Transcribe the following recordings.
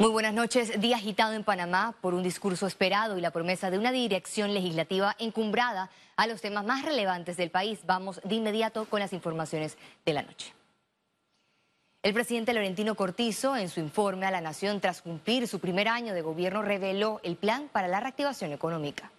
Muy buenas noches. Día agitado en Panamá por un discurso esperado y la promesa de una dirección legislativa encumbrada a los temas más relevantes del país. Vamos de inmediato con las informaciones de la noche. El presidente Laurentino Cortizo, en su informe a la Nación tras cumplir su primer año de gobierno, reveló el plan para la reactivación económica.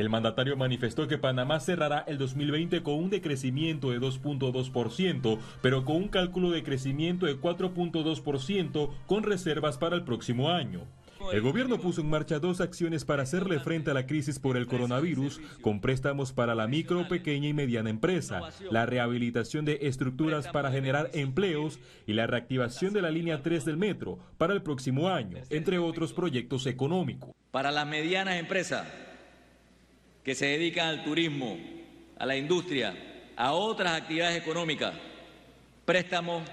El mandatario manifestó que Panamá cerrará el 2020 con un decrecimiento de 2.2%, pero con un cálculo de crecimiento de 4.2% con reservas para el próximo año. El gobierno puso en marcha dos acciones para hacerle frente a la crisis por el coronavirus, con préstamos para la micro, pequeña y mediana empresa, la rehabilitación de estructuras para generar empleos y la reactivación de la línea 3 del metro para el próximo año, entre otros proyectos económicos. Para las medianas empresas, que se dedican al turismo, a la industria, a otras actividades económicas, préstamos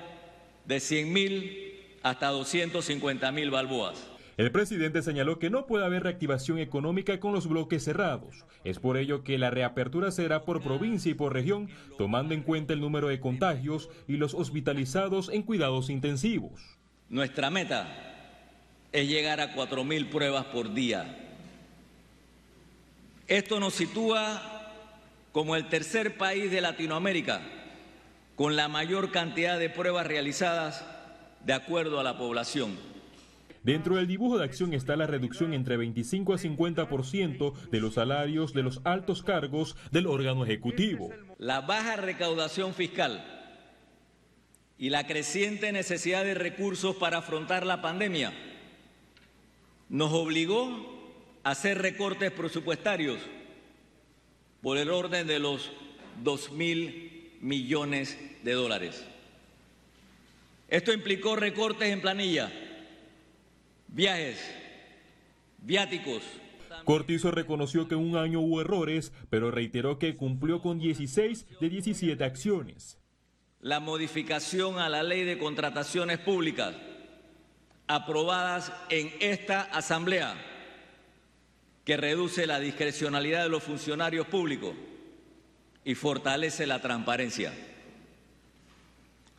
de 100 mil hasta 250 mil balboas. El presidente señaló que no puede haber reactivación económica con los bloques cerrados. Es por ello que la reapertura será por provincia y por región, tomando en cuenta el número de contagios y los hospitalizados en cuidados intensivos. Nuestra meta es llegar a 4 mil pruebas por día esto nos sitúa como el tercer país de Latinoamérica con la mayor cantidad de pruebas realizadas de acuerdo a la población. Dentro del dibujo de acción está la reducción entre 25 a 50% de los salarios de los altos cargos del órgano ejecutivo. La baja recaudación fiscal y la creciente necesidad de recursos para afrontar la pandemia nos obligó hacer recortes presupuestarios por el orden de los 2 mil millones de dólares. Esto implicó recortes en planilla, viajes, viáticos. Cortizo reconoció que en un año hubo errores, pero reiteró que cumplió con 16 de 17 acciones. La modificación a la ley de contrataciones públicas aprobadas en esta Asamblea que reduce la discrecionalidad de los funcionarios públicos y fortalece la transparencia.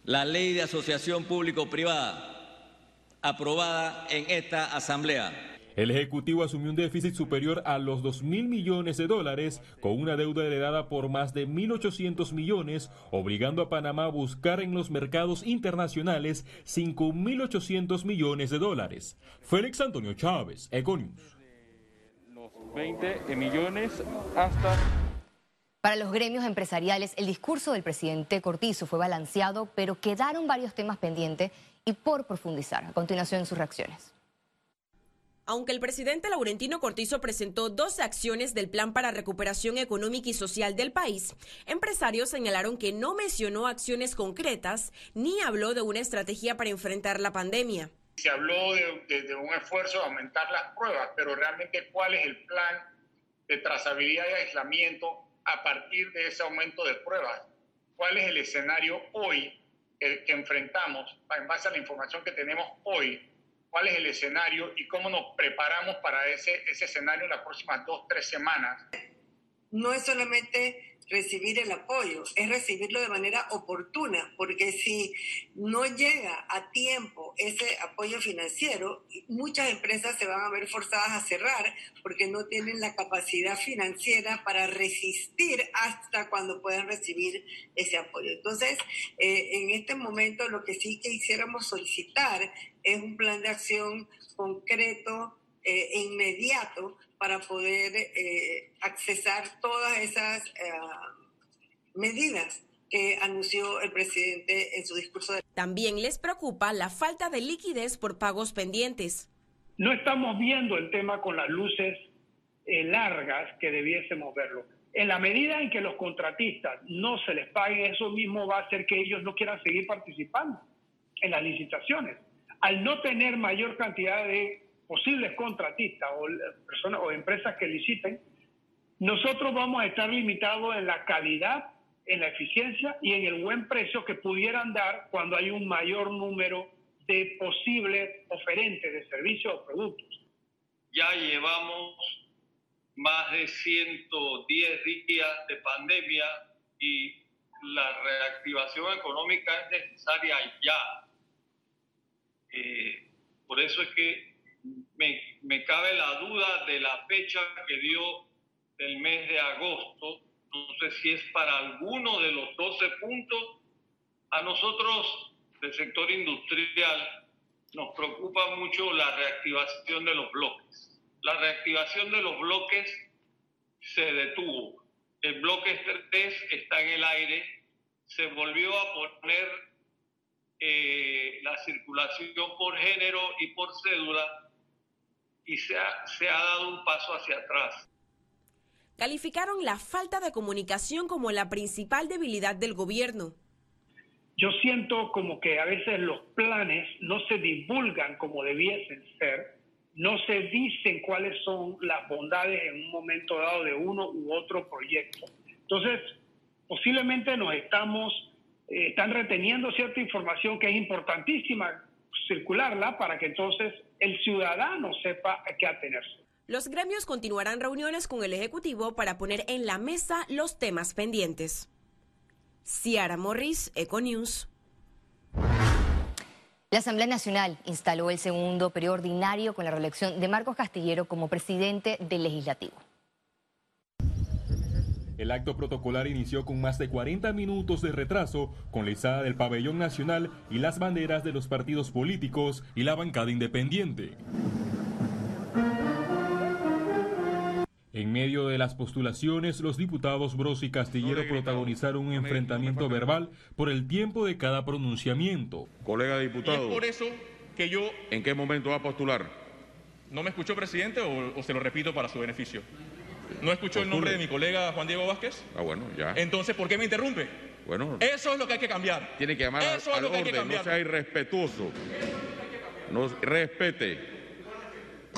La ley de asociación público-privada, aprobada en esta Asamblea. El Ejecutivo asumió un déficit superior a los 2 mil millones de dólares, con una deuda heredada por más de 1.800 millones, obligando a Panamá a buscar en los mercados internacionales 5.800 millones de dólares. Félix Antonio Chávez, Econius. 20 millones hasta... Para los gremios empresariales, el discurso del presidente Cortizo fue balanceado, pero quedaron varios temas pendientes y por profundizar. A continuación, sus reacciones. Aunque el presidente Laurentino Cortizo presentó dos acciones del Plan para Recuperación Económica y Social del país, empresarios señalaron que no mencionó acciones concretas ni habló de una estrategia para enfrentar la pandemia. Se habló de, un esfuerzo de aumentar las pruebas, pero realmente cuál es el plan de trazabilidad y aislamiento a partir de ese aumento de pruebas. ¿Cuál es el escenario hoy que enfrentamos en base a la información que tenemos hoy? ¿Cuál es el escenario y cómo nos preparamos para ese, ese escenario en las próximas dos, tres semanas? No es solamente recibir el apoyo, es recibirlo de manera oportuna, porque si no llega a tiempo ese apoyo financiero, muchas empresas se van a ver forzadas a cerrar porque no tienen la capacidad financiera para resistir hasta cuando puedan recibir ese apoyo. Entonces, eh, en este momento lo que sí quisiéramos solicitar es un plan de acción concreto eh, e inmediato para poder eh, accesar todas esas eh, medidas que anunció el presidente en su discurso. También les preocupa la falta de liquidez por pagos pendientes. No estamos viendo el tema con las luces largas que debiésemos verlo. En la medida en que los contratistas no se les pague, eso mismo va a hacer que ellos no quieran seguir participando en las licitaciones. Al no tener mayor cantidad de posibles contratistas o personas o empresas que liciten, nosotros vamos a estar limitados en la calidad, en la eficiencia y en el buen precio que pudieran dar cuando hay un mayor número de posibles oferentes de servicios o productos. Ya llevamos más de 110 días de pandemia y la reactivación económica es necesaria ya. Eh, por eso es que me, me cabe la duda de la fecha que dio del mes de agosto. No sé si es para alguno de los 12 puntos. A nosotros, del sector industrial, nos preocupa mucho la reactivación de los bloques. La reactivación de los bloques se detuvo. El bloque 3 está en el aire. Se volvió a poner eh, la circulación por género y por cédula y se ha, se ha dado un paso hacia atrás. Calificaron la falta de comunicación como la principal debilidad del gobierno. Yo siento como que a veces los planes no se divulgan como debiesen ser, no se dicen cuáles son las bondades en un momento dado de uno u otro proyecto. Entonces, posiblemente nos estamos, eh, están reteniendo cierta información que es importantísima circularla para que entonces el ciudadano sepa a qué atenerse. Los gremios continuarán reuniones con el Ejecutivo para poner en la mesa los temas pendientes. Ciara Morris, Econews. La Asamblea Nacional instaló el segundo periodo ordinario con la reelección de Marcos Castillero como presidente del Legislativo. El acto protocolar inició con más de 40 minutos de retraso, con la izada del pabellón nacional y las banderas de los partidos políticos y la bancada independiente. En medio de las postulaciones, los diputados Bros y Castillero protagonizaron un enfrentamiento verbal por el tiempo de cada pronunciamiento. Colega diputado. Y es por eso que yo... ¿En qué momento va a postular? ¿No me escuchó, presidente, o, o se lo repito para su beneficio? ¿No escuchó el nombre de mi colega Juan Diego Vázquez? Ah, bueno, ya. Entonces, ¿por qué me interrumpe? Bueno. Eso es lo que hay que cambiar. Tiene que llamar Eso al, es lo al que hay que orden, cambiar. no sea irrespetuoso. No respete.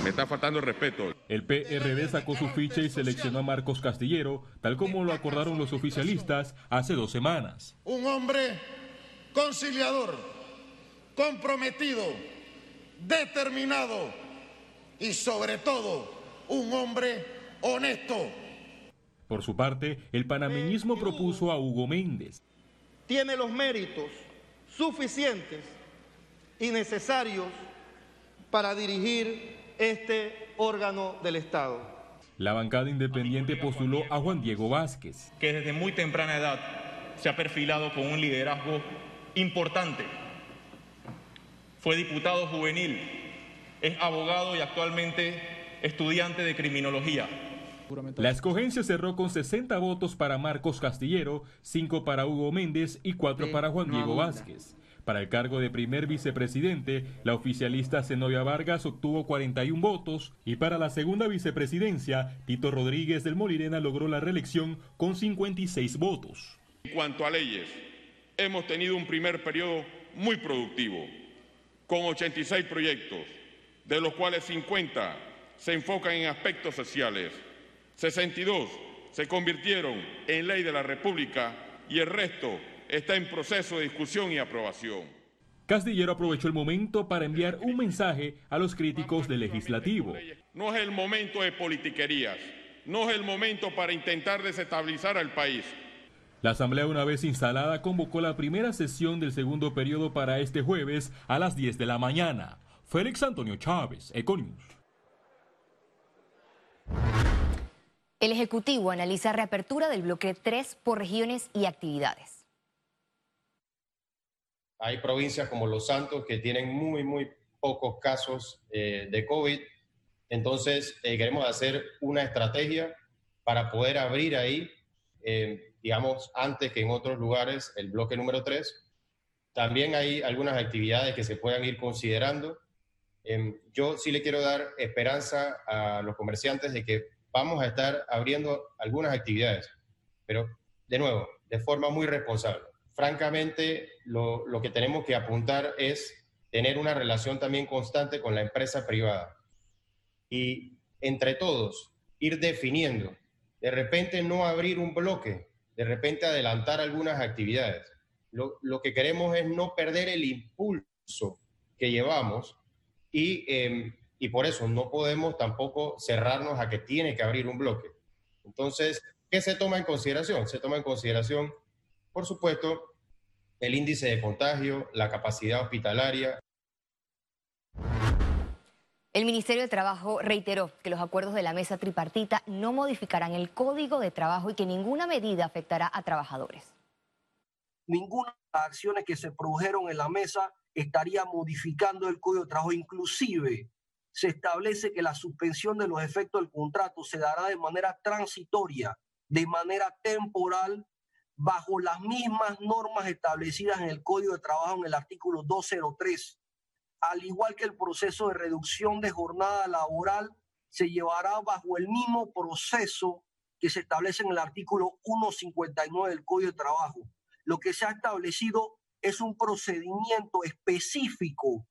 Me está faltando el respeto. El PRD sacó su ficha y seleccionó a Marcos Castillero, tal como lo acordaron los oficialistas hace dos semanas. Un hombre conciliador, comprometido, determinado y sobre todo un hombre honesto. Por su parte, el panameñismo propuso a Hugo Méndez. Tiene los méritos suficientes y necesarios para dirigir este órgano del Estado. La bancada independiente postuló a Juan Diego Vázquez. Que desde muy temprana edad se ha perfilado con un liderazgo importante. Fue diputado juvenil, es abogado y actualmente estudiante de criminología. La escogencia cerró con 60 votos para Marcos Castillero, 5 para Hugo Méndez y 4 para Juan Diego Vázquez. Para el cargo de primer vicepresidente, la oficialista Zenobia Vargas obtuvo 41 votos y para la segunda vicepresidencia, Tito Rodríguez del Molirena logró la reelección con 56 votos. En cuanto a leyes, hemos tenido un primer periodo muy productivo, con 86 proyectos, de los cuales 50 se enfocan en aspectos sociales, 62 se convirtieron en ley de la República y el resto está en proceso de discusión y aprobación. Castillero aprovechó el momento para enviar un mensaje a los críticos del legislativo. No es el momento de politiquerías, no es el momento para intentar desestabilizar al país. La Asamblea, una vez instalada, convocó la primera sesión del segundo periodo para este jueves a las 10 de la mañana. Félix Antonio Chávez, Econius. El Ejecutivo analiza reapertura del bloque 3 por regiones y actividades. Hay provincias como Los Santos que tienen muy, muy pocos casos eh, de COVID. Entonces, eh, queremos hacer una estrategia para poder abrir ahí, eh, digamos, antes que en otros lugares, el bloque número 3. También hay algunas actividades que se puedan ir considerando. Em, yo sí le quiero dar esperanza a los comerciantes de que vamos a estar abriendo algunas actividades, pero de nuevo, de forma muy responsable. Francamente, lo, que tenemos que apuntar es tener una relación también constante con la empresa privada y entre todos ir definiendo, de repente no abrir un bloque, de repente adelantar algunas actividades. Lo, que queremos es no perder el impulso que llevamos y eh, y por eso no podemos tampoco cerrarnos a que tiene que abrir un bloque. Entonces, ¿qué se toma en consideración? Se toma en consideración por supuesto, el índice de contagio, la capacidad hospitalaria. El Ministerio de Trabajo reiteró que los acuerdos de la mesa tripartita no modificarán el código de trabajo y que ninguna medida afectará a trabajadores. Ninguna de las acciones que se produjeron en la mesa estaría modificando el código de trabajo. Inclusive se establece que la suspensión de los efectos del contrato se dará de manera transitoria, de manera temporal, bajo las mismas normas establecidas en el Código de Trabajo en el artículo 203 al igual que el proceso de reducción de jornada laboral, se llevará bajo el mismo proceso que se establece en el artículo 159 del Código de Trabajo. Lo que se ha establecido es un procedimiento específico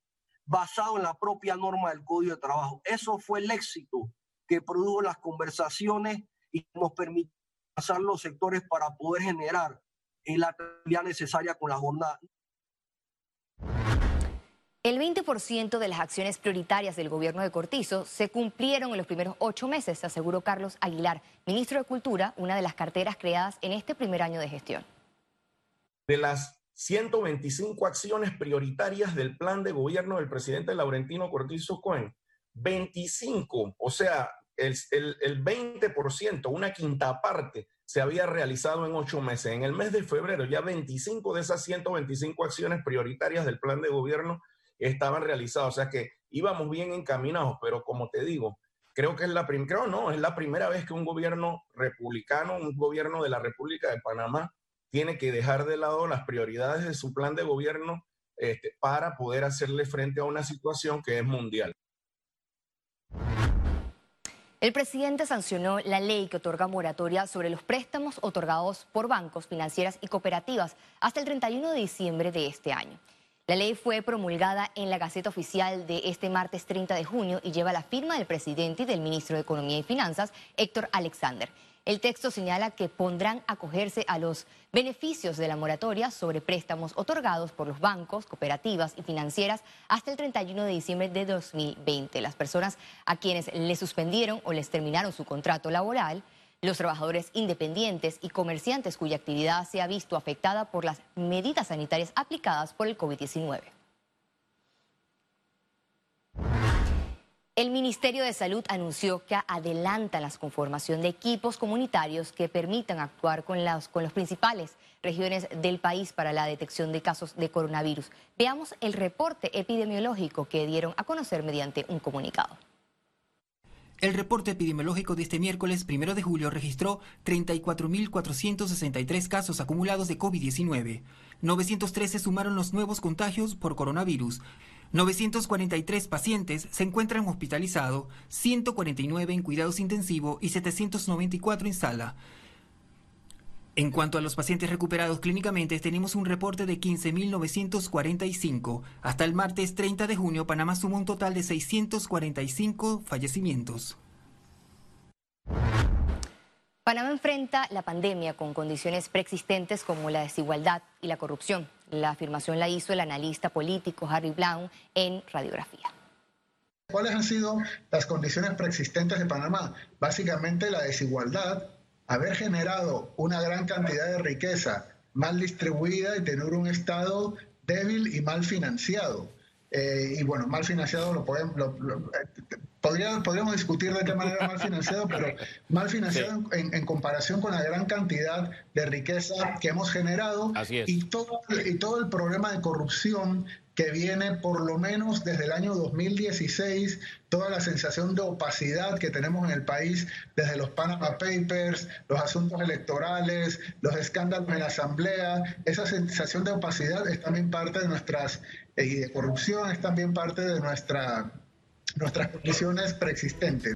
basado en la propia norma del Código de Trabajo. Eso fue el éxito que produjo las conversaciones y nos permitió pasar los sectores para poder generar la actividad necesaria con la jornada. El 20% de las acciones prioritarias del gobierno de Cortizo se cumplieron en los primeros ocho meses, aseguró Carlos Aguilar, ministro de Cultura, una de las carteras creadas en este primer año de gestión. De las 125 acciones prioritarias del plan de gobierno del presidente Laurentino Cortizo Cohen, 25, o sea, el, el, el 20%, una quinta parte, se había realizado en ocho meses. En el mes de febrero, ya 25 de esas 125 acciones prioritarias del plan de gobierno estaban realizados. O sea que íbamos bien encaminados, pero como te digo, creo que es la primera, no, es la primera vez que un gobierno republicano, un gobierno de la República de Panamá, tiene que dejar de lado las prioridades de su plan de gobierno este, para poder hacerle frente a una situación que es mundial. El presidente sancionó la ley que otorga moratoria sobre los préstamos otorgados por bancos, financieras y cooperativas hasta el 31 de diciembre de este año. La ley fue promulgada en la Gaceta Oficial de este martes 30 de junio y lleva la firma del presidente y del ministro de Economía y Finanzas, Héctor Alexander. El texto señala que pondrán acogerse a los beneficios de la moratoria sobre préstamos otorgados por los bancos, cooperativas y financieras hasta el 31 de diciembre de 2020. Las personas a quienes les suspendieron o les terminaron su contrato laboral los trabajadores independientes y comerciantes cuya actividad se ha visto afectada por las medidas sanitarias aplicadas por el COVID-19. El Ministerio de Salud anunció que adelanta la conformación de equipos comunitarios que permitan actuar con, con las principales regiones del país para la detección de casos de coronavirus. Veamos el reporte epidemiológico que dieron a conocer mediante un comunicado. El reporte epidemiológico de este miércoles 1 de julio registró 34.463 casos acumulados de COVID-19. 913 sumaron los nuevos contagios por coronavirus. 943 pacientes se encuentran hospitalizados, 149 en cuidados intensivos y 794 en sala. En cuanto a los pacientes recuperados clínicamente, tenemos un reporte de 15.945. Hasta el martes 30 de junio, Panamá sumó un total de 645 fallecimientos. Panamá enfrenta la pandemia con condiciones preexistentes como la desigualdad y la corrupción. La afirmación la hizo el analista político Harry Brown en Radiografía. ¿Cuáles han sido las condiciones preexistentes de Panamá? Básicamente la desigualdad, haber generado una gran cantidad de riqueza mal distribuida y tener un Estado débil y mal financiado. Eh, y bueno, mal financiado lo podemos, podríamos discutir de qué manera mal financiado, pero mal financiado en, en, comparación con la gran cantidad de riqueza que hemos generado y todo, y todo el problema de corrupción que viene por lo menos desde el año 2016, toda la sensación de opacidad que tenemos en el país desde los Panama Papers, los asuntos electorales, los escándalos en la Asamblea, esa sensación de opacidad es también parte de nuestras, eh, y de corrupción es también parte de nuestra, nuestras condiciones preexistentes.